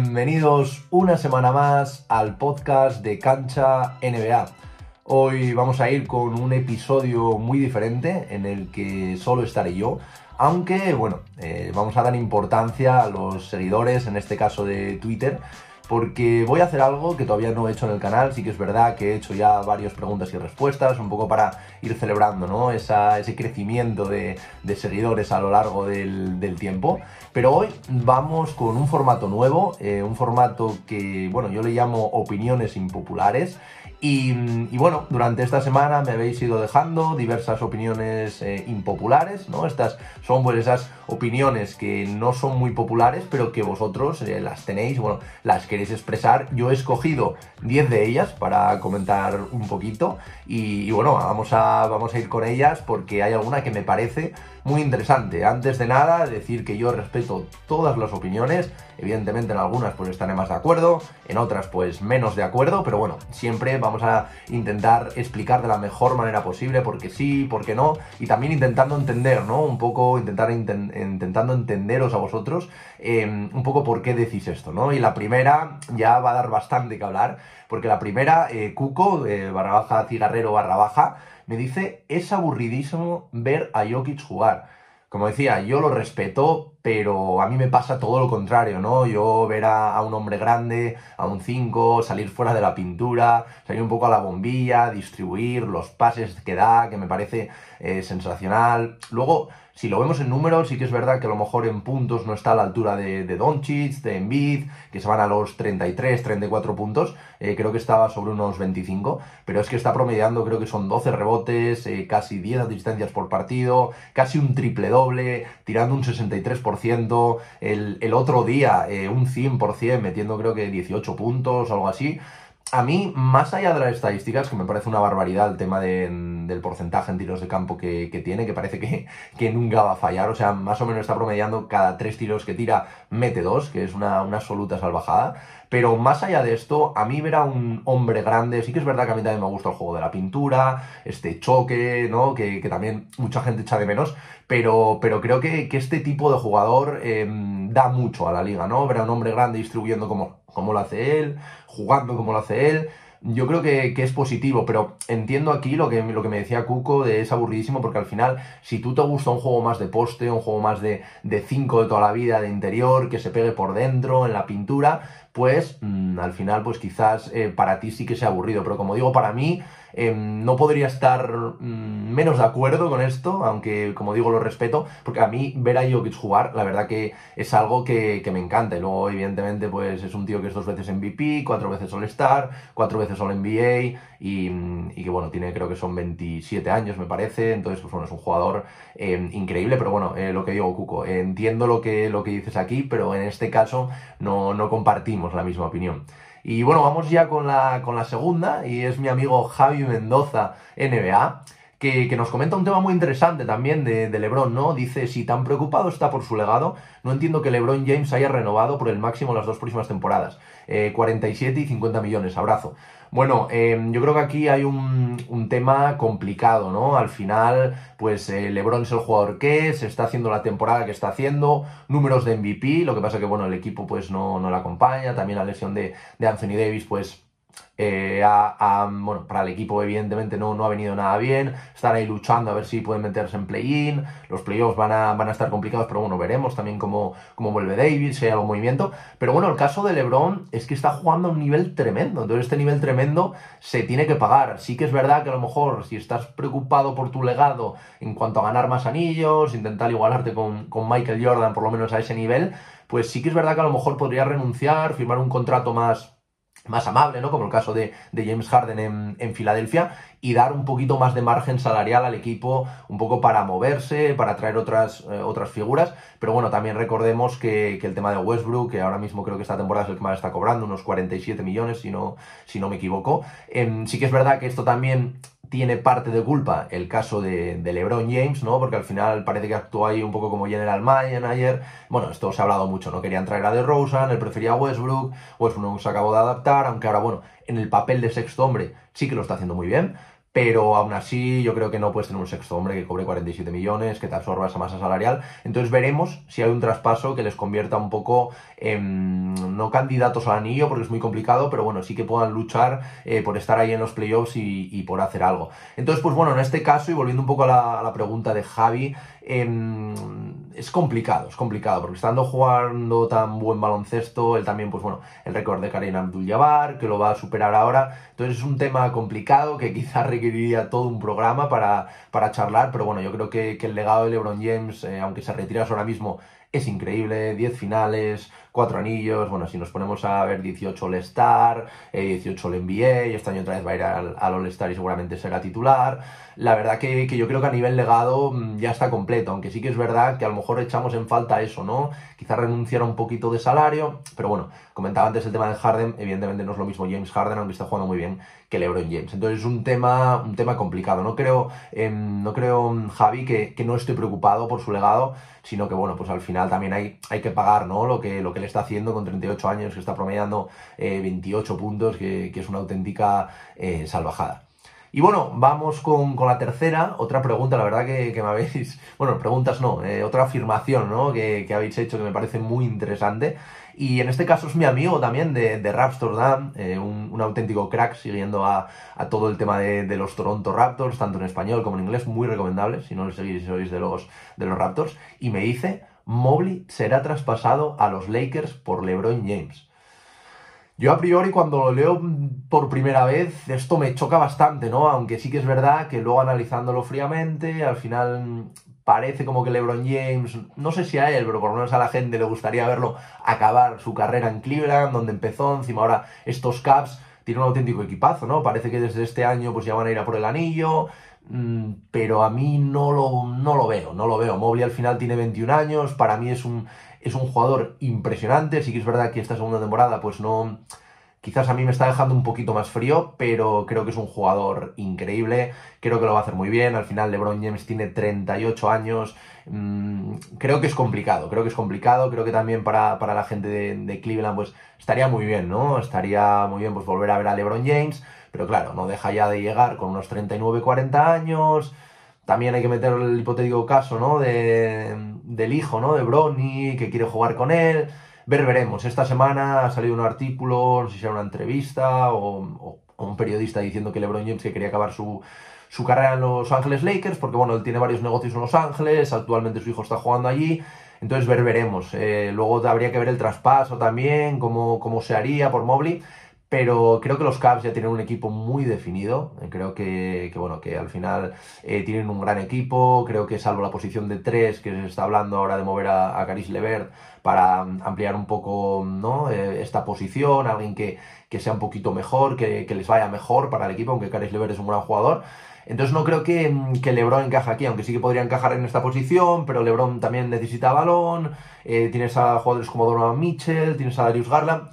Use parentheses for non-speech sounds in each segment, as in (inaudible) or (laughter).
Bienvenidos una semana más al podcast de Cancha NBA. Hoy vamos a ir con un episodio muy diferente en el que solo estaré yo, aunque bueno, eh, vamos a dar importancia a los seguidores, en este caso de Twitter, porque voy a hacer algo que todavía no he hecho en el canal, sí que es verdad que he hecho ya varias preguntas y respuestas, un poco para ir celebrando ¿no? ese crecimiento de, seguidores a lo largo del, tiempo, pero hoy vamos con un formato nuevo, eh, un formato que, bueno, yo le llamo opiniones impopulares, y, bueno, durante esta semana me habéis ido dejando diversas opiniones eh, impopulares, ¿no? Estas son pues esas opiniones que no son muy populares, pero que vosotros eh, las tenéis, bueno, las queréis expresar. Yo he escogido 10 de ellas para comentar un poquito y, bueno, vamos a, vamos a ir con ellas porque hay alguna que me parece muy interesante. Antes de nada, decir que yo respeto todas las opiniones. Evidentemente en algunas pues estaré más de acuerdo, en otras pues menos de acuerdo, pero bueno, siempre vamos a intentar explicar de la mejor manera posible porque sí, porque no, y también intentando entender, ¿no? Un poco, intentar intentando entenderos a vosotros em, un poco por qué decís esto, ¿no? Y la primera ya va a dar bastante que hablar, porque la primera, eh, Cuco, eh, barra baja, cigarrero, barra baja, me dice, es aburridísimo ver a Jokic jugar. Como decía, yo lo respeto, pero a mí me pasa todo lo contrario, ¿no? Yo ver a, un hombre grande, a un 5, salir fuera de la pintura, salir un poco a la bombilla, distribuir los pases que da, que me parece eh, sensacional. Luego, si lo vemos en números, sí que es verdad que a lo mejor en puntos no está a la altura de, de Doncic, de Embiid, que se van a los 33, 34 puntos, eh, creo que estaba sobre unos 25, pero es que está promediando, creo que son 12 rebotes, eh, casi 10 asistencias por partido, casi un triple doble, tirando un 63%, el, el otro día eh, un 100%, metiendo creo que 18 puntos, algo así a mí, más allá de las estadísticas, que me parece una barbaridad el tema del porcentaje en tiros de campo que, tiene, que parece que, que, nunca va a fallar, o sea, más o menos está promediando cada tres tiros que tira, mete dos, que es una, absoluta salvajada. Pero más allá de esto, a mí ver a un hombre grande, sí que es verdad que a mí también me gusta el juego de la pintura, este choque, ¿no? Que, también mucha gente echa de menos, pero, pero creo que, este tipo de jugador em, da mucho a la liga, ¿no? Ver a un hombre grande distribuyendo como, como lo hace él, jugando como lo hace él. Yo creo que, es positivo, pero entiendo aquí lo que, lo que me decía Cuco de es aburridísimo porque al final, si tú te gusta un juego más de poste, un juego más de 5 de, toda la vida, de interior, que se pegue por dentro, en la pintura, pues mm, al final, pues quizás eh, para ti sí que sea aburrido. Pero como digo, para mí Em, no podría estar mm, menos de acuerdo con esto, aunque como digo lo respeto, porque a mí ver a Jokic jugar, la verdad que es algo que, me encanta. Y luego, evidentemente, pues es un tío que es dos veces MVP, cuatro veces All-Star, cuatro veces All-NBA y, y, que bueno, tiene creo que son 27 años, me parece. Entonces, pues bueno, es un jugador em, increíble, pero bueno, eh, lo que digo, Cuco, entiendo lo que, lo que dices aquí, pero en este caso no, no compartimos la misma opinión. Y bueno, vamos ya con la, con la segunda, y es mi amigo Javi Mendoza, NBA, que, nos comenta un tema muy interesante también de, LeBron, ¿no? Dice, si tan preocupado está por su legado, no entiendo que LeBron James haya renovado por el máximo las dos próximas temporadas. 47 eh, y 50 millones, abrazo. Bueno, em, yo creo que aquí hay un, tema complicado, ¿no? Al final, pues eh, LeBron es el jugador que es, está haciendo la temporada que está haciendo, números de MVP, lo que pasa que, bueno, el equipo pues no, no le acompaña, también la lesión de Anthony Davis, pues eh, bueno, para el equipo evidentemente no, no ha venido nada bien, están ahí luchando a ver si pueden meterse en play-in, los playoffs van a, van a estar complicados, pero bueno, veremos también cómo, cómo vuelve David, si hay algún movimiento, pero bueno, el caso de Lebron es que está jugando a un nivel tremendo, entonces este nivel tremendo se tiene que pagar, sí que es verdad que a lo mejor si estás preocupado por tu legado en cuanto a ganar más anillos, intentar igualarte con, con Michael Jordan por lo menos a ese nivel, pues sí que es verdad que a lo mejor podría renunciar, firmar un contrato más más amable, ¿no? Como el caso de, James Harden en, Filadelfia, y dar un poquito más de margen salarial al equipo, un poco para moverse, para traer otras, eh, otras figuras. Pero bueno, también recordemos que, el tema de Westbrook, que ahora mismo creo que esta temporada es el que más está cobrando, unos 47 millones, si no, si no me equivoco. Em, sí que es verdad que esto también tiene parte de culpa el caso de, LeBron James, ¿no? Porque al final parece que actuó ahí un poco como general manager. Bueno, esto se ha hablado mucho, ¿no? Querían traer a DeRozan, él prefería a Westbrook, Westbrook se acabó de adaptar, aunque ahora, bueno, en el papel de sexto hombre sí que lo está haciendo muy bien. Pero aún así yo creo que no puedes tener un sexto hombre que cobre 47 millones, que te absorba esa masa salarial. Entonces veremos si hay un traspaso que les convierta un poco en, no candidatos al anillo, porque es muy complicado, pero bueno, sí que puedan luchar eh, por estar ahí en los playoffs y, por hacer algo. Entonces, pues bueno, en este caso, y volviendo un poco a la, pregunta de Javi, em, es complicado, es complicado, porque estando jugando tan buen baloncesto, él también, pues bueno, el récord de Karim Abdul-Jabbar, que lo va a superar ahora, entonces es un tema complicado que (laughs) quizás requeriría todo un programa para, para charlar, pero bueno, yo creo que, el legado de LeBron James, eh, aunque se retirase ahora mismo, es increíble, 10 finales, 4 anillos, bueno, si nos ponemos a ver 18 All-Star, 18 el NBA, y este año otra vez va a ir al, All-Star y seguramente será titular. La verdad que, yo creo que a nivel legado mm, ya está completo, aunque sí que es verdad que a lo mejor echamos en falta eso, ¿no? Quizá renunciar a un poquito de salario, pero bueno, comentaba antes el tema de Harden, evidentemente no es lo mismo James Harden, aunque está jugando muy bien, que LeBron James. Entonces es un tema, un tema complicado. No creo, em, no creo Javi, que, que no estoy preocupado por su legado, sino que bueno, pues al final también hay, hay que pagar ¿no? lo, que, lo que le está haciendo con 38 años, que está promediando 28 eh, puntos, que, es una auténtica eh, salvajada. Y bueno, vamos con, la tercera, otra pregunta, la verdad que, me habéis, (laughs) bueno, preguntas no, eh, otra afirmación ¿no? que, habéis hecho que me parece muy interesante. Y en este caso es mi amigo también de, de Rapstordam, un, auténtico crack siguiendo a, todo el tema de, los Toronto Raptors, tanto en español como en inglés, muy recomendable, si no lo seguís sois de los, de los Raptors. Y me dice, Mobley será traspasado a los Lakers por LeBron James. Yo a priori cuando lo leo por primera vez esto me choca bastante, ¿no? Aunque sí que es verdad que luego analizándolo fríamente, al final parece como que LeBron James, no sé si a él, pero por lo menos a la gente le gustaría verlo acabar su carrera en Cleveland, donde empezó, encima ahora estos Caps tienen un auténtico equipazo, ¿no? Parece que desde este año pues ya van a ir a por el anillo, pero a mí no lo, no lo veo, no lo veo. Mobley al final tiene 21 años, para mí es un, es un jugador impresionante, sí que es verdad que esta segunda temporada pues no Quizás a mí me está dejando un poquito más frío, pero creo que es un jugador increíble, creo que lo va a hacer muy bien. Al final LeBron James tiene 38 años, mm, creo que es complicado, creo que es complicado, creo que también para, la gente de, Cleveland pues estaría muy bien, ¿no? Estaría muy bien pues volver a ver a LeBron James, pero claro, no deja ya de llegar con unos 39, 40 años. También hay que meter el hipotético caso, ¿no? De, del hijo, ¿no? De Bronny, que quiere jugar con él. Ver, veremos. Esta semana ha salido un artículo, no sé si era una entrevista o, un periodista diciendo que LeBron James quería acabar su, carrera en Los Ángeles Lakers, porque bueno, él tiene varios negocios en Los Ángeles, actualmente su hijo está jugando allí, entonces ver, veremos. Eh, luego habría que ver el traspaso también, cómo, cómo se haría por Mobley, pero creo que los Cavs ya tienen un equipo muy definido. Creo que, bueno, que al final eh, tienen un gran equipo. Creo que salvo la posición de tres, que se está hablando ahora de mover a, Caris Levert para ampliar un poco ¿no? Eh, esta posición, alguien que, sea un poquito mejor, que, les vaya mejor para el equipo, aunque Caris Levert es un gran jugador. Entonces no creo que, que, LeBron encaje aquí, aunque sí que podría encajar en esta posición, pero LeBron también necesita balón, eh, tienes a jugadores como Donovan Mitchell, tienes a Darius Garland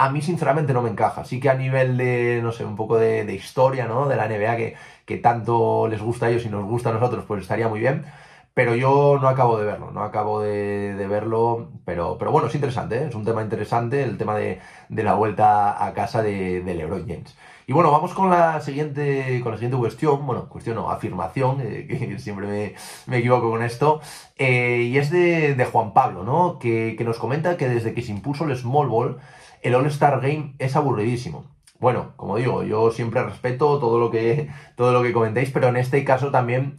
a mí sinceramente no me encaja. Sí que a nivel de, no sé, un poco de, historia, ¿no? De la NBA que, que, tanto les gusta a ellos y nos gusta a nosotros, pues estaría muy bien. Pero yo no acabo de verlo, no acabo de, verlo, pero, pero bueno, es interesante, ¿eh? es un tema interesante el tema de, la vuelta a casa de, LeBron James. Y bueno, vamos con la siguiente, con la siguiente cuestión, bueno, cuestión o afirmación, eh, (laughs) que siempre me, equivoco con esto, eh, y es de, Juan Pablo, ¿no? Que, que nos comenta que desde que se impuso el Small Ball, el All-Star Game es aburridísimo. Bueno, como digo, yo siempre respeto todo lo que, todo lo que comentéis, pero en este caso también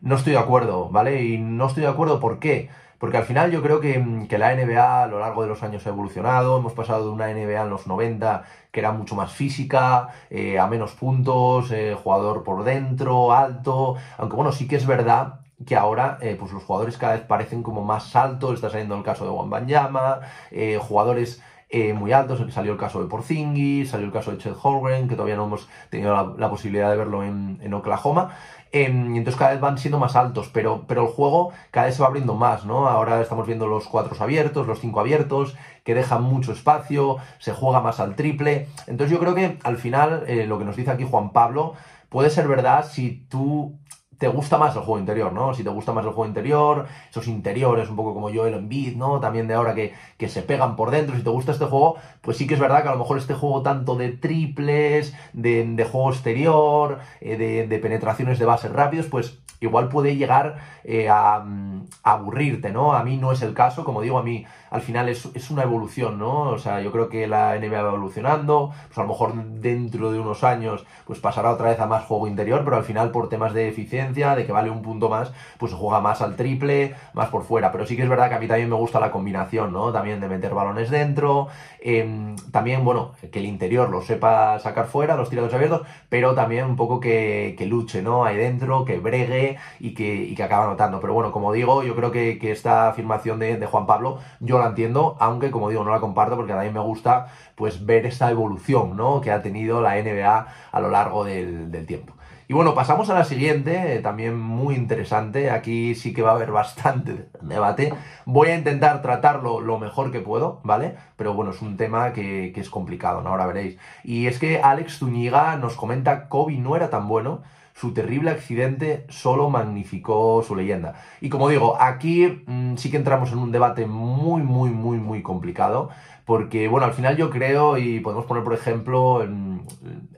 no estoy de acuerdo, ¿vale? Y no estoy de acuerdo, ¿por qué? Porque al final yo creo que, la NBA a lo largo de los años ha evolucionado, hemos pasado de una NBA en los 90 que era mucho más física, eh, a menos puntos, eh, jugador por dentro, alto, aunque bueno, sí que es verdad que ahora eh, pues los jugadores cada vez parecen como más altos, está saliendo el caso de Wambanyama, eh, jugadores eh, muy altos, salió el caso de Porzingis, salió el caso de Chet Holgren, que todavía no hemos tenido la, posibilidad de verlo en, Oklahoma, y entonces cada vez van siendo más altos, pero, pero el juego cada vez se va abriendo más, ¿no? Ahora estamos viendo los cuatro abiertos, los cinco abiertos, que dejan mucho espacio, se juega más al triple, entonces yo creo que al final eh, lo que nos dice aquí Juan Pablo puede ser verdad si tú te gusta más el juego interior, ¿no? Si te gusta más el juego interior, esos interiores, un poco como yo, el Embiid, ¿no? También de ahora que, que se pegan por dentro, si te gusta este juego, pues sí que es verdad que a lo mejor este juego tanto de triples, de, juego exterior, eh, de, de penetraciones de bases rápidos, pues igual puede llegar eh, a, a, aburrirte, ¿no? A mí no es el caso, como digo, a mí al final es, es, una evolución, ¿no? O sea, yo creo que la NBA va evolucionando, pues a lo mejor dentro de unos años pues pasará otra vez a más juego interior, pero al final por temas de eficiencia, de que vale un punto más, pues juega más al triple, más por fuera, pero sí que es verdad que a mí también me gusta la combinación, ¿no? También de meter balones dentro, eh, también, bueno, que el interior lo sepa sacar fuera, los tirados abiertos, pero también un poco que, que luche, ¿no? Ahí dentro, que bregue y que, y que acaba anotando. Pero bueno, como digo, yo creo que, que esta afirmación de, Juan Pablo, yo la entiendo, aunque como digo, no la comparto porque a mí me gusta pues ver esta evolución ¿no? que ha tenido la NBA a lo largo del tiempo. Y bueno, pasamos a la siguiente, también muy interesante. Aquí sí que va a haber (laughs) bastante debate. Voy a intentar tratarlo lo mejor que puedo, ¿vale? Pero bueno, es un tema que, es complicado, ¿no? Ahora veréis. Y es que Alex Zúñiga nos comenta, Kobe no era tan bueno su terrible accidente solo magnificó su leyenda. Y como digo, aquí mmm, sí que entramos en un debate muy, muy, muy, muy complicado. Porque, bueno, al final yo creo, y podemos poner, por ejemplo, en,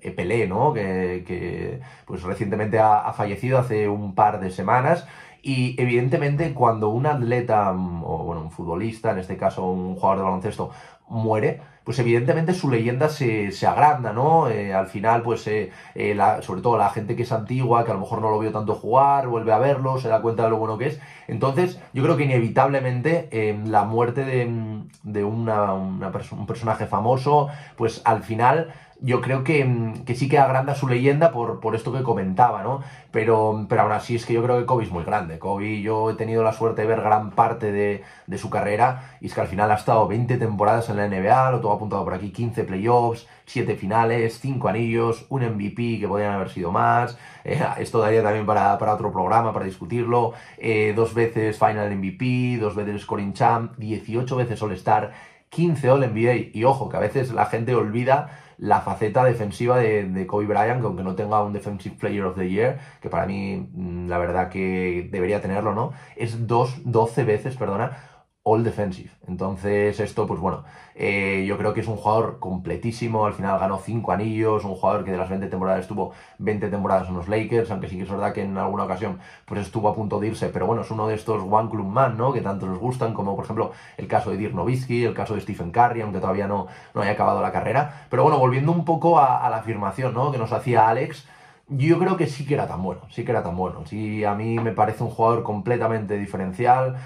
en Pelé, ¿no? Que, que pues recientemente ha, ha fallecido hace un par de semanas. Y evidentemente cuando un atleta, o bueno, un futbolista, en este caso un jugador de baloncesto, muere, pues evidentemente su leyenda se, se agranda, ¿no? Eh, al final, pues, eh, eh, sobre todo la gente que es antigua, que a lo mejor no lo vio tanto jugar, vuelve a verlo, se da cuenta de lo bueno que es. Entonces, yo creo que inevitablemente eh, la muerte de, de un personaje famoso, pues al final yo creo que, que, sí que agranda su leyenda por, por esto que comentaba, ¿no? Pero, pero aún así es que yo creo que Kobe es muy grande. Kobe, yo he tenido la suerte de ver gran parte de, de su carrera y es que al final ha estado 20 temporadas en la NBA, lo tengo apuntado por aquí, 15 playoffs, 7 finales, 5 anillos, un MVP que podrían haber sido más. Eh, esto daría también para, para, otro programa, para discutirlo. Eh, dos veces Final MVP, dos veces Scoring Champ, 18 veces All-Star, 15 All-NBA. Y ojo, que a veces la gente olvida la faceta defensiva de, de, Kobe Bryant, que aunque no tenga un Defensive Player of the Year, que para mí mm, la verdad que debería tenerlo, ¿no? Es dos, 12 veces, perdona, all defensive. Entonces, esto, pues bueno, eh, yo creo que es un jugador completísimo. Al final ganó 5 anillos, un jugador que de las 20 temporadas estuvo 20 temporadas en los Lakers, aunque sí que es verdad que en alguna ocasión pues estuvo a punto de irse, pero bueno, es uno de estos One Club Man, ¿no? Que tanto nos gustan, como por ejemplo el caso de Dirk Nowitzki, el caso de Stephen Curry, aunque todavía no, no haya acabado la carrera. Pero bueno, volviendo un poco a, a la afirmación, ¿no? Que nos hacía Alex. Yo creo que sí que era tan bueno, sí que era tan bueno. Sí, a mí me parece un jugador completamente diferencial.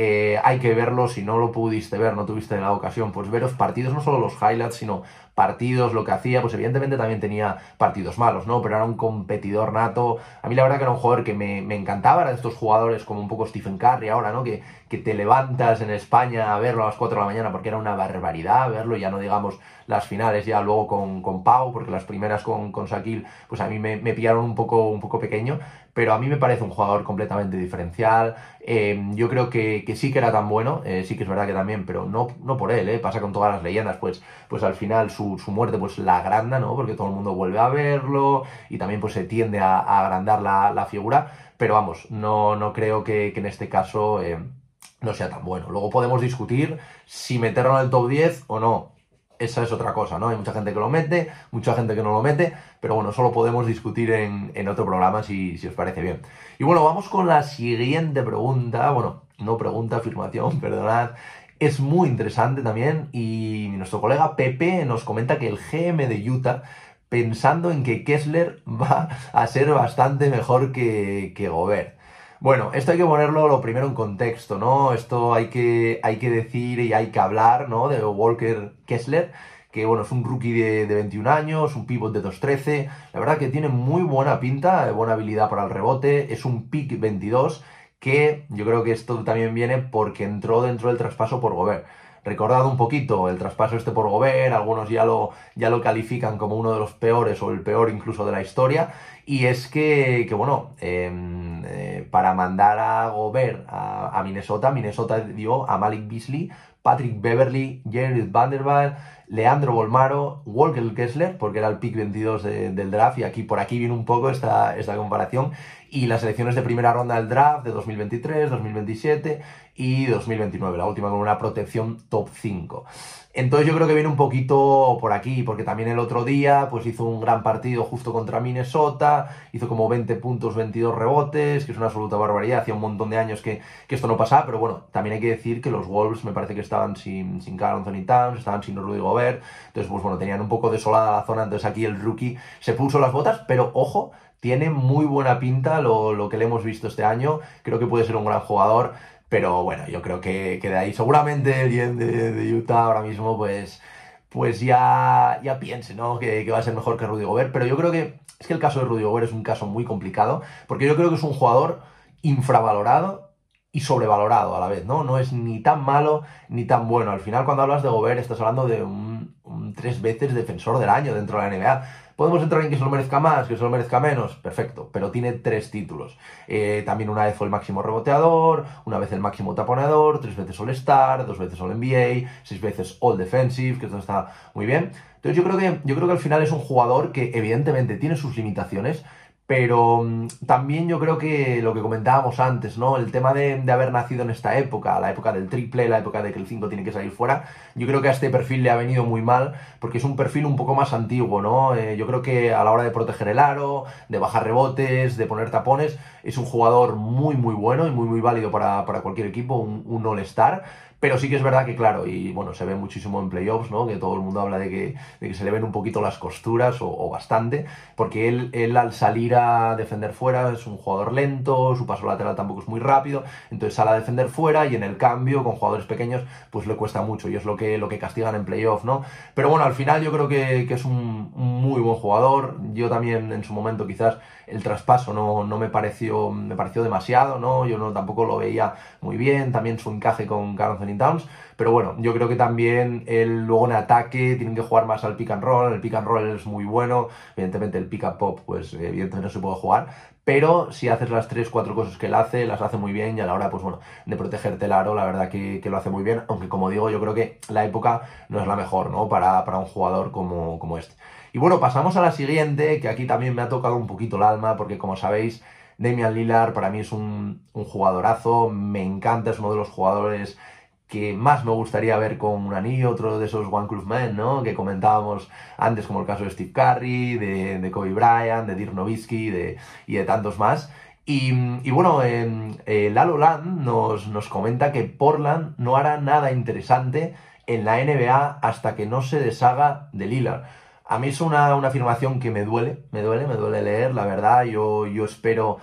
Eh, hay que verlo, si no lo pudiste ver, no tuviste la ocasión, pues veros partidos, no solo los highlights, sino partidos, lo que hacía, pues evidentemente también tenía partidos malos, ¿no? Pero era un competidor nato. A mí la verdad que era un jugador que me, me encantaba, era de estos jugadores como un poco Stephen Curry ahora, ¿no? Que, que te levantas en España a verlo a las 4 de la mañana porque era una barbaridad verlo, ya no digamos las finales ya luego con, con Pau, porque las primeras con, con pues a mí me, me pillaron un poco, un poco pequeño, pero a mí me parece un jugador completamente diferencial. Eh, yo creo que, que, sí que era tan bueno, eh, sí que es verdad que también, pero no, no por él, eh, pasa con todas las leyendas, pues, pues al final su, su, muerte pues la agranda, ¿no? Porque todo el mundo vuelve a verlo y también pues se tiende a, agrandar la, la, figura, pero vamos, no, no creo que, que en este caso no sea tan bueno. Luego podemos discutir si meterlo en el top 10 o no esa es otra cosa, ¿no? Hay mucha gente que lo mete, mucha gente que no lo mete, pero bueno, solo podemos discutir en, en otro programa si, si, os parece bien. Y bueno, vamos con la siguiente pregunta, bueno, no pregunta, afirmación, (laughs) perdonad. Es muy interesante también y nuestro colega Pepe nos comenta que el GM de Utah, pensando en que Kessler (laughs) va a ser bastante mejor que, que Gobert. Bueno, esto hay que ponerlo lo primero en contexto, ¿no? Esto hay que, hay que decir y hay que hablar, ¿no? De Walker Kessler, que bueno, es un rookie de, de 21 años, un pivot de 2.13, la verdad que tiene muy buena pinta, buena habilidad para el rebote, es un pick 22, que yo creo que esto también viene porque entró dentro del traspaso por Gobert. Recordad un poquito el traspaso este por Gobert, algunos ya lo, ya lo califican como uno de los peores o el peor incluso de la historia. Y es que, que bueno, eh, para mandar a Gobert a, a, Minnesota, Minnesota dio a Malik Beasley, Patrick Beverly, Jared Vanderbilt, Leandro Bolmaro, Walker Kessler, porque era el pick 22 de, del draft, y aquí por aquí viene un poco esta, esta comparación, y las elecciones de primera ronda del draft de 2023, 2027 y 2029, la última con una protección top 5. Entonces yo creo que viene un poquito por aquí, porque también el otro día pues hizo un gran partido justo contra Minnesota, hizo como 20 puntos, 22 rebotes, que es una absoluta barbaridad, hacía un montón de años que, que esto no pasaba, pero bueno, también hay que decir que los Wolves me parece que estaban sin, sin Carl Anthony Towns, estaban sin Rudy Gobert, entonces pues bueno, tenían un poco desolada la zona, entonces aquí el rookie se puso las botas, pero ojo, tiene muy buena pinta lo, lo, que le hemos visto este año. Creo que puede ser un gran jugador. Pero bueno, yo creo que, que de ahí seguramente el de, de, Utah ahora mismo pues, pues ya, ya piense ¿no? Que, que, va a ser mejor que Rudy Gobert. Pero yo creo que es que el caso de Rudy Gobert es un caso muy complicado porque yo creo que es un jugador infravalorado y sobrevalorado a la vez, ¿no? No es ni tan malo ni tan bueno. Al final cuando hablas de Gobert estás hablando de un, un tres veces defensor del año dentro de la NBA Podemos entrar en que se lo merezca más, que se lo merezca menos, perfecto, pero tiene tres títulos. Eh, también una vez fue el máximo reboteador, una vez el máximo taponador, tres veces All-Star, dos veces All-NBA, seis veces All-Defensive, que esto está muy bien. Entonces yo creo, que, yo creo que al final es un jugador que evidentemente tiene sus limitaciones, pero mm, también yo creo que lo que comentábamos antes, ¿no? El tema de, haber nacido en esta época, la época del triple, la época de que el 5 tiene que salir fuera, yo creo que a este perfil le ha venido muy mal, porque es un perfil un poco más antiguo, ¿no? Eh, yo creo que a la hora de proteger el aro, de bajar rebotes, de poner tapones, es un jugador muy, muy bueno y muy, muy válido para, para cualquier equipo, un, un all-star pero sí que es verdad que, claro, y bueno, se ve muchísimo en playoffs, ¿no? Que todo el mundo habla de que, de que se le ven un poquito las costuras o, bastante, porque él, al salir a defender fuera es un jugador lento, su paso lateral tampoco es muy rápido, entonces sale a defender fuera y en el cambio con jugadores pequeños pues le cuesta mucho y es lo que, lo que castigan en playoffs, ¿no? Pero bueno, al final yo creo que, que es un, muy buen jugador, yo también en su momento quizás el traspaso no, no me pareció me pareció demasiado, ¿no? Yo no tampoco lo veía muy bien, también su encaje con Carl Towns, pero bueno, yo creo que también el, luego en ataque tienen que jugar más al pick and roll, el pick and roll es muy bueno, evidentemente el pick and pop pues evidentemente no se puede jugar, pero si haces las tres, cuatro cosas que él hace, las hace muy bien y a la hora, pues bueno, de protegerte el aro, la verdad que, que lo hace muy bien, aunque como digo, yo creo que la época no es la mejor, ¿no? Para, para un jugador como, como este. Y bueno, pasamos a la siguiente, que aquí también me ha tocado un poquito el alma, porque como sabéis, Damian Lillard para mí es un, un jugadorazo, me encanta, es uno de los jugadores que más me gustaría ver con un anillo, otro de esos One Club Men, ¿no? Que comentábamos antes, como el caso de Steve Curry, de, de Kobe Bryant, de Dirk Nowitzki de, y de tantos más. Y, y bueno, eh, Lalo Land nos, nos comenta que Portland no hará nada interesante en la NBA hasta que no se deshaga de Lillard. A mí es una, una, afirmación que me duele, me duele, me duele leer, la verdad. Yo, yo espero.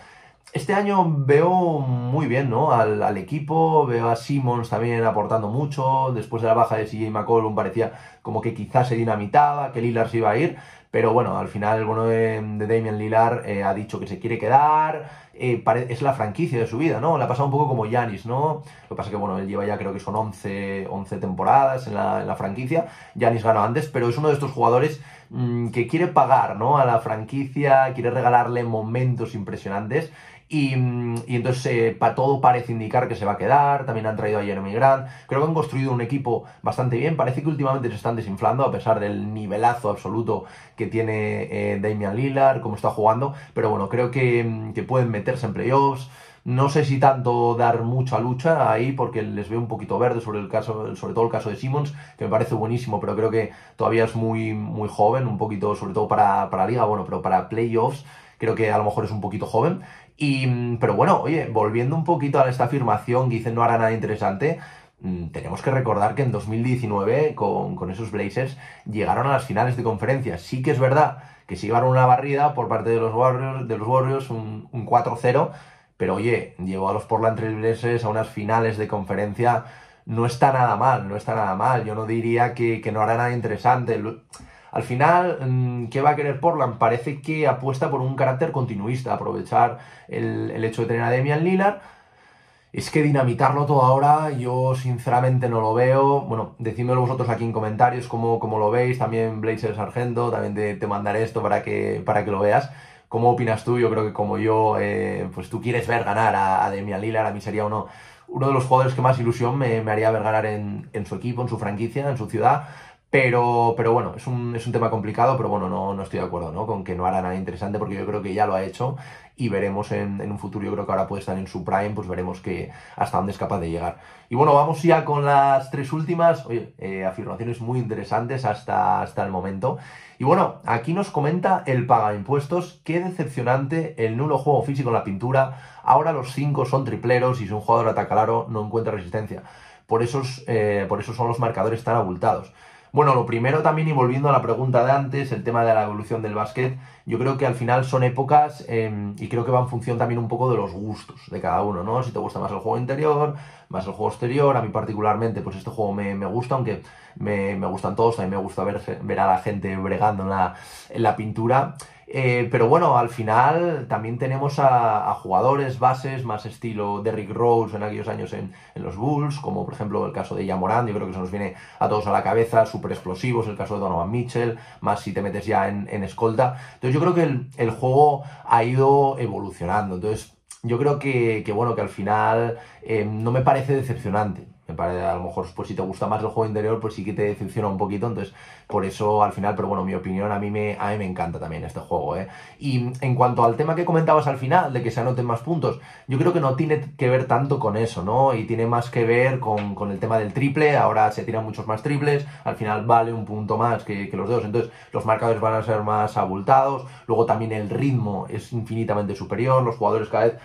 Este año veo muy bien, ¿no? Al, al, equipo, veo a Simmons también aportando mucho. Después de la baja de CJ McCollum parecía como que quizás se dinamitaba, que Lillard se iba a ir. Pero bueno, al final el bueno de, de Damian Lillard eh, ha dicho que se quiere quedar. Eh, es la franquicia de su vida, ¿no? Le ha pasado un poco como Yanis, ¿no? Lo que pasa es que, bueno, él lleva ya creo que son 11, 11 temporadas en la, en la franquicia. Yanis ganó antes, pero es uno de estos jugadores mmm, que quiere pagar, ¿no? A la franquicia, quiere regalarle momentos impresionantes. Y, entonces eh, para todo parece indicar que se va a quedar. También han traído a Jeremy Grant. Creo que han construido un equipo bastante bien. Parece que últimamente se están desinflando a pesar del nivelazo absoluto que tiene eh, Damian Lillard, como está jugando. Pero bueno, creo que, que pueden meterse en playoffs. No sé si tanto dar mucha lucha ahí, porque les veo un poquito verde sobre el caso, sobre todo el caso de Simmons, que me parece buenísimo, pero creo que todavía es muy, muy joven, un poquito, sobre todo para, para la liga, bueno, pero para playoffs, creo que a lo mejor es un poquito joven. Y, pero bueno, oye, volviendo un poquito a esta afirmación que dicen no hará nada interesante, mmm, tenemos que recordar que en 2019 con, con, esos Blazers llegaron a las finales de conferencia. Sí que es verdad que se llevaron una barrida por parte de los Warriors, de los Warriors un, un 4-0, pero oye, llevó a los Portland Trail Blazers a unas finales de conferencia. No está nada mal, no está nada mal. Yo no diría que, que no hará nada interesante. Al final, mm, ¿qué va a querer Portland? Parece que apuesta por un carácter continuista, aprovechar el, hecho de tener a Demian Lillard. Es que dinamitarlo todo ahora, yo sinceramente no lo veo. Bueno, decídmelo vosotros aquí en comentarios cómo, cómo lo veis. También Blazer Sargento, también te, te, mandaré esto para que, para que lo veas. ¿Cómo opinas tú? Yo creo que como yo, eh, pues tú quieres ver ganar a, Demian Lillard, a mí sería uno, uno de los jugadores que más ilusión me, haría ver ganar en, su equipo, en su franquicia, en su ciudad. Pero, pero bueno, es un, es un tema complicado, pero bueno, no, no estoy de acuerdo ¿no? con que no hará nada interesante porque yo creo que ya lo ha hecho y veremos en, en, un futuro, yo creo que ahora puede estar en su prime, pues veremos que hasta dónde es capaz de llegar. Y bueno, vamos ya con las tres últimas, oye, eh, afirmaciones muy interesantes hasta, hasta el momento. Y bueno, aquí nos comenta el paga impuestos, qué decepcionante el nulo juego físico en la pintura, ahora los cinco son tripleros y si un jugador ataca claro no encuentra resistencia. Por, esos, eh, por eso son los marcadores tan abultados. Bueno, lo primero también, y volviendo a la pregunta de antes, el tema de la evolución del básquet, yo creo que al final son épocas eh, y creo que va en función también un poco de los gustos de cada uno, ¿no? Si te gusta más el juego interior, más el juego exterior, a mí particularmente, pues este juego me, me gusta, aunque me, me, gustan todos, también me gusta ver, ver a la gente bregando en la, en la pintura. Eh, pero bueno, al final también tenemos a, jugadores bases más estilo Derrick Rose en aquellos años en, los Bulls, como por ejemplo el caso de Yamorán, yo creo que se nos viene a todos a la cabeza, súper explosivos, el caso de Donovan Mitchell, más si te metes ya en, escolta. Entonces yo creo que el, juego ha ido evolucionando. Entonces yo creo que, que bueno, que al final eh, no me parece decepcionante me parece, a lo mejor, pues si te gusta más el juego interior, pues sí que te decepciona un poquito. Entonces, por eso al final, pero bueno, mi opinión, a mí me, a mí me encanta también este juego. ¿eh? Y en cuanto al tema que comentabas al final, de que se anoten más puntos, yo creo que no tiene que ver tanto con eso, ¿no? Y tiene más que ver con, con el tema del triple. Ahora se tiran muchos más triples, al final vale un punto más que, que los dos. Entonces, los marcadores van a ser más abultados. Luego también el ritmo es infinitamente superior. Los jugadores cada vez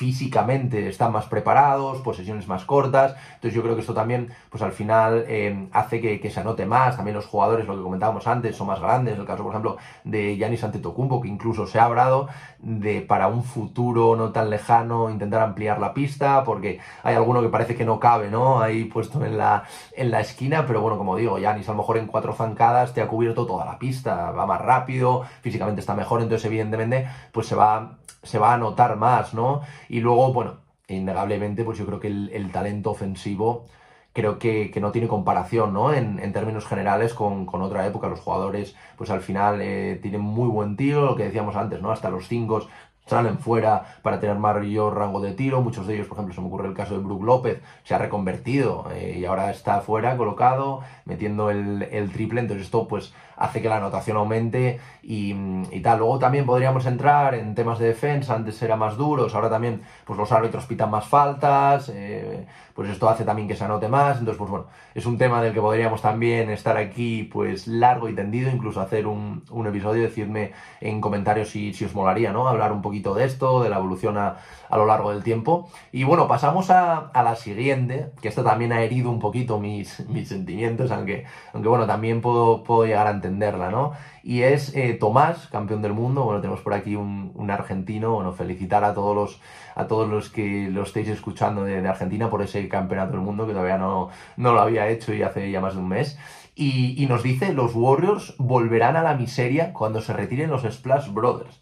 físicamente están más preparados, posesiones más cortas, entonces yo creo que esto también, pues al final eh, hace que, que, se anote más, también los jugadores, lo que comentábamos antes, son más grandes, el caso por ejemplo de Giannis Antetokounmpo, que incluso se ha hablado de para un futuro no tan lejano intentar ampliar la pista, porque hay alguno que parece que no cabe, ¿no? Ahí puesto en la, en la esquina, pero bueno, como digo, Giannis a lo mejor en cuatro zancadas te ha cubierto toda la pista, va más rápido, físicamente está mejor, entonces evidentemente pues se va se va a notar más, ¿no? Y luego, bueno, innegablemente, pues yo creo que el, talento ofensivo creo que, que, no tiene comparación, ¿no? En, en términos generales con, con, otra época. Los jugadores, pues al final eh, tienen muy buen tiro, lo que decíamos antes, ¿no? Hasta los cinco salen fuera para tener mayor rango de tiro. Muchos de ellos, por ejemplo, se me ocurre el caso de Brook López, se ha reconvertido eh, y ahora está fuera, colocado, metiendo el, el, triple. Entonces esto pues hace que la anotación aumente y, tal. Luego también podríamos entrar en temas de defensa, antes era más duros, ahora también pues los árbitros pitan más faltas, eh, pues esto hace también que se anote más. Entonces, pues bueno, es un tema del que podríamos también estar aquí pues largo y tendido, incluso hacer un, un episodio, decidme en comentarios si, si os molaría, ¿no? Hablar un poquito de esto, de la evolución a, a lo largo del tiempo. Y bueno, pasamos a, a, la siguiente, que esto también ha herido un poquito mis, mis sentimientos, aunque, aunque bueno, también puedo, puedo llegar a entenderla, ¿no? Y es eh, Tomás, campeón del mundo. Bueno, tenemos por aquí un, argentino. Bueno, felicitar a todos los, a todos los que lo estéis escuchando de, de, Argentina por ese campeonato del mundo que todavía no, no lo había hecho y hace ya más de un mes. Y, y nos dice, los Warriors volverán a la miseria cuando se retiren los Splash Brothers.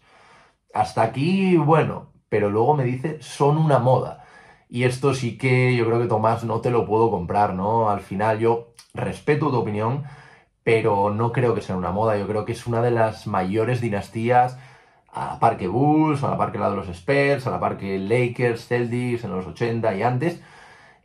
Hasta aquí, bueno, pero luego me dice, son una moda. Y esto sí que yo creo que Tomás no te lo puedo comprar, ¿no? Al final yo respeto tu opinión, pero no creo que sea una moda. Yo creo que es una de las mayores dinastías a la par que Bulls, a la par que la de los Spurs, a la par que Lakers, Celtics en los 80 y antes.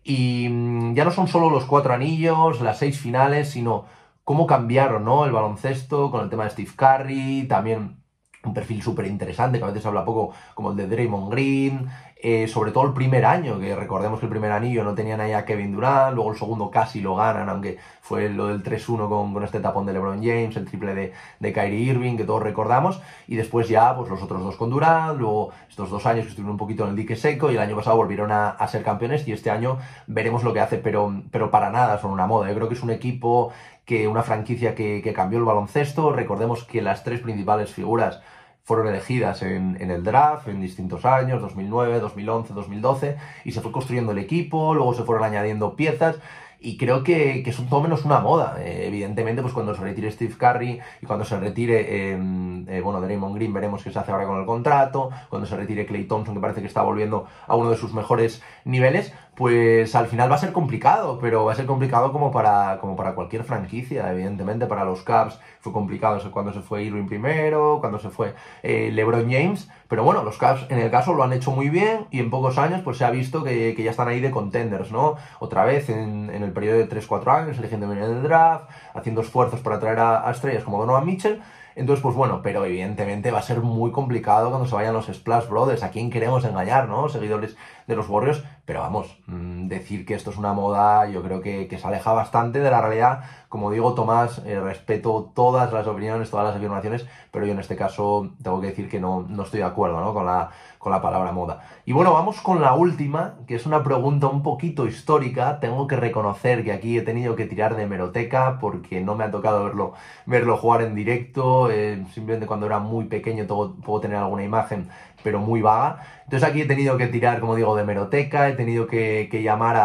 Y mm, ya no son solo los cuatro anillos, las seis finales, sino cómo cambiaron, ¿no? El baloncesto con el tema de Steve Curry, también un perfil súper interesante, que a veces habla poco, como el de Draymond Green, eh, sobre todo el primer año, que recordemos que el primer anillo no tenían ahí a Kevin Durant, luego el segundo casi lo ganan, aunque fue lo del 3-1 con, este tapón de LeBron James, el triple de, de Kyrie Irving, que todos recordamos, y después ya pues los otros dos con Durant, luego estos dos años que estuvieron un poquito en el dique seco, y el año pasado volvieron a, a ser campeones, y este año veremos lo que hace, pero, pero para nada son una moda, yo creo que es un equipo que una franquicia que, que cambió el baloncesto, recordemos que las tres principales figuras fueron elegidas en, el draft en distintos años, 2009, 2011, 2012, y se fue construyendo el equipo, luego se fueron añadiendo piezas, y creo que, que son todo menos una moda. Eh, evidentemente, pues cuando se retire Steve Curry y cuando se retire, em, eh, bueno, Draymond Green, veremos qué se hace ahora con el contrato, cuando se retire Clay Thompson, que parece que está volviendo a uno de sus mejores niveles, pues al final va a ser complicado, pero va a ser complicado como para, como para cualquier franquicia, evidentemente para los Cavs fue complicado cuando se fue Irving primero, cuando se fue eh, LeBron James, pero bueno, los Cavs en el caso lo han hecho muy bien y en pocos años pues se ha visto que, ya están ahí de contenders, ¿no? Otra vez en, el periodo de 3-4 años, eligiendo bien el draft, haciendo esfuerzos para traer a, a estrellas como Donovan Mitchell, entonces, pues bueno, pero evidentemente va a ser muy complicado cuando se vayan los Splash Brothers. ¿A quién queremos engañar, no? Seguidores de los Warriors. Pero vamos, mm, decir que esto es una moda, yo creo que, se aleja bastante de la realidad. Como digo, Tomás, eh, respeto todas las opiniones, todas las afirmaciones, pero yo en este caso tengo que decir que no, no estoy de acuerdo ¿no? con, la, con la palabra moda. Y bueno, vamos con la última, que es una pregunta un poquito histórica. Tengo que reconocer que aquí he tenido que tirar de meroteca porque no me ha tocado verlo, verlo jugar en directo. Eh, simplemente cuando era muy pequeño puedo tener alguna imagen, pero muy vaga. Entonces aquí he tenido que tirar, como digo, de meroteca, he tenido que, llamar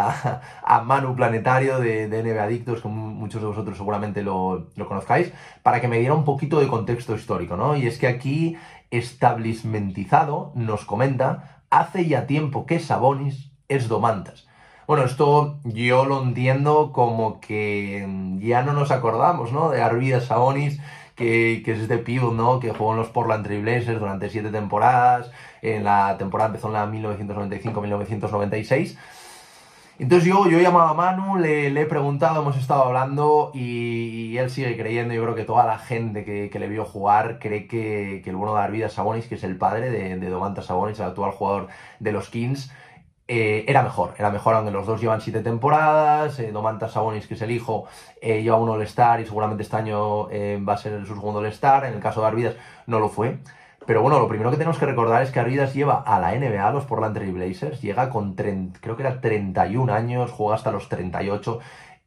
a, Manu Planetario de, de NBA Adictos, que muchos de vosotros seguramente lo, lo, conozcáis, para que me diera un poquito de contexto histórico, ¿no? Y es que aquí establishmentizado nos comenta, hace ya tiempo que Sabonis es Domantas. Bueno, esto yo lo entiendo como que ya no nos acordamos, ¿no? De Arvidas Sabonis, que, que, es este pivot, ¿no? Que jugó en los Portland Trailblazers durante siete temporadas. En la temporada empezó en la 1995-1996. Entonces yo, yo he llamado a Manu, le, he preguntado, hemos estado hablando y, él sigue creyendo, yo creo que toda la gente que, le vio jugar cree que, el bueno de Arvidas Sabonis, que es el padre de, de Domantas Sabonis, el actual jugador de los Kings, eh, era mejor, era mejor, aunque los dos llevan siete temporadas, eh, Domantas Sabonis, que es el hijo, eh, lleva un All-Star y seguramente este año eh, va a ser su segundo All-Star, en el caso de Arvidas no lo fue, pero bueno, lo primero que tenemos que recordar es que Arvidas lleva a la NBA, los Portland Trail Blazers, llega con, creo que era 31 años, juega hasta los 38,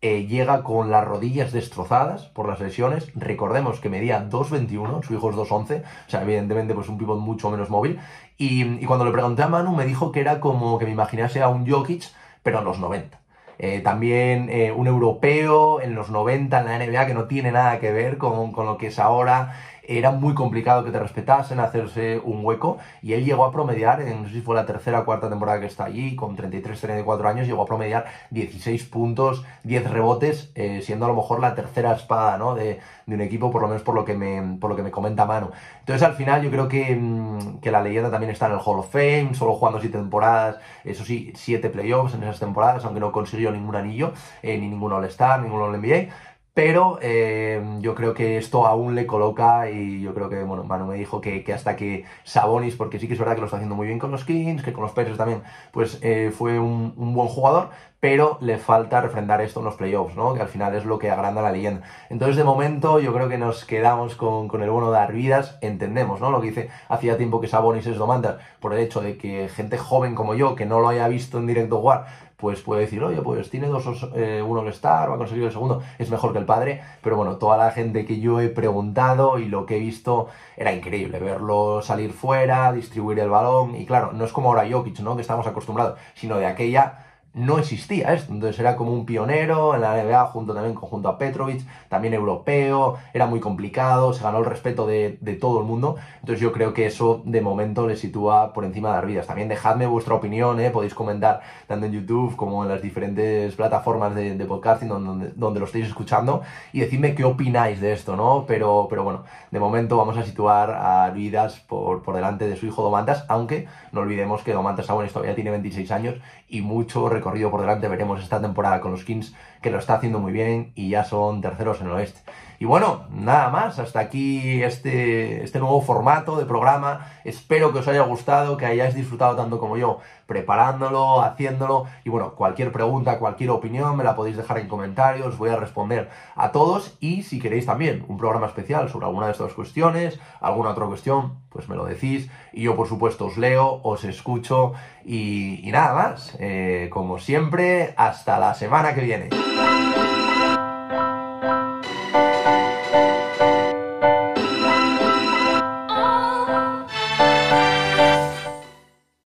eh, llega con las rodillas destrozadas por las lesiones. Recordemos que medía 2.21, su hijo es 2.11, o sea, evidentemente pues un pivot mucho menos móvil. Y, cuando le pregunté a Manu me dijo que era como que me imaginase a un Jokic, pero en los 90. Eh, también eh, un europeo en los 90 en la NBA que no tiene nada que ver con, con lo que es ahora era muy complicado que te respetasen, hacerse un hueco, y él llegó a promediar, no sé si fue la tercera o cuarta temporada que está allí, con 33, 34 años, llegó a promediar 16 puntos, 10 rebotes, eh, siendo a lo mejor la tercera espada ¿no? de, un equipo, por lo menos por lo que me, por lo que me comenta Manu. Entonces al final yo creo que, mm, que la leyenda también está en el Hall of Fame, solo jugando 7 temporadas, eso sí, 7 playoffs en esas temporadas, aunque no consiguió ningún anillo, eh, ni ningún All-Star, ningún All-NBA, pero eh, yo creo que esto aún le coloca y yo creo que, bueno, Manu me dijo que, hasta que Sabonis, porque sí que es verdad que lo está haciendo muy bien con los Kings, que con los Pacers también, pues eh, fue un, buen jugador, pero le falta refrendar esto en los playoffs, ¿no? Que al final es lo que agranda la leyenda. Entonces, de momento, yo creo que nos quedamos con, el bono de Arvidas, entendemos, ¿no? Lo que dice hacía tiempo que Sabonis es domanda por el hecho de que gente joven como yo, que no lo haya visto en directo jugar, pues puede decir, oye, pues tiene dos, eh, uno All-Star, va a conseguir el segundo, es mejor que el padre, pero bueno, toda la gente que yo he preguntado y lo que he visto era increíble, verlo salir fuera, distribuir el balón, y claro, no es como ahora Jokic, ¿no? Que estamos acostumbrados, sino de aquella no existía esto. Entonces era como un pionero en la NBA, junto también junto a Petrovic, también europeo, era muy complicado, se ganó el respeto de, todo el mundo. Entonces yo creo que eso de momento le sitúa por encima de Arvidas. También dejadme vuestra opinión, ¿eh? podéis comentar tanto en YouTube como en las diferentes plataformas de, podcasting donde, donde, lo estéis escuchando y decidme qué opináis de esto, ¿no? Pero, pero bueno, de momento vamos a situar a Arvidas por, por delante de su hijo Domantas, aunque no olvidemos que Domantas aún todavía tiene 26 años y mucho recorrido por delante veremos esta temporada con los Kings, que lo está haciendo muy bien y ya son terceros en el oeste. Y bueno, nada más, hasta aquí este, este nuevo formato de programa. Espero que os haya gustado, que hayáis disfrutado tanto como yo preparándolo, haciéndolo. Y bueno, cualquier pregunta, cualquier opinión me la podéis dejar en comentarios, voy a responder a todos. Y si queréis también un programa especial sobre alguna de estas cuestiones, alguna otra cuestión, pues me lo decís. Y yo por supuesto os leo, os escucho y, nada más. Eh, como siempre, hasta la semana que viene.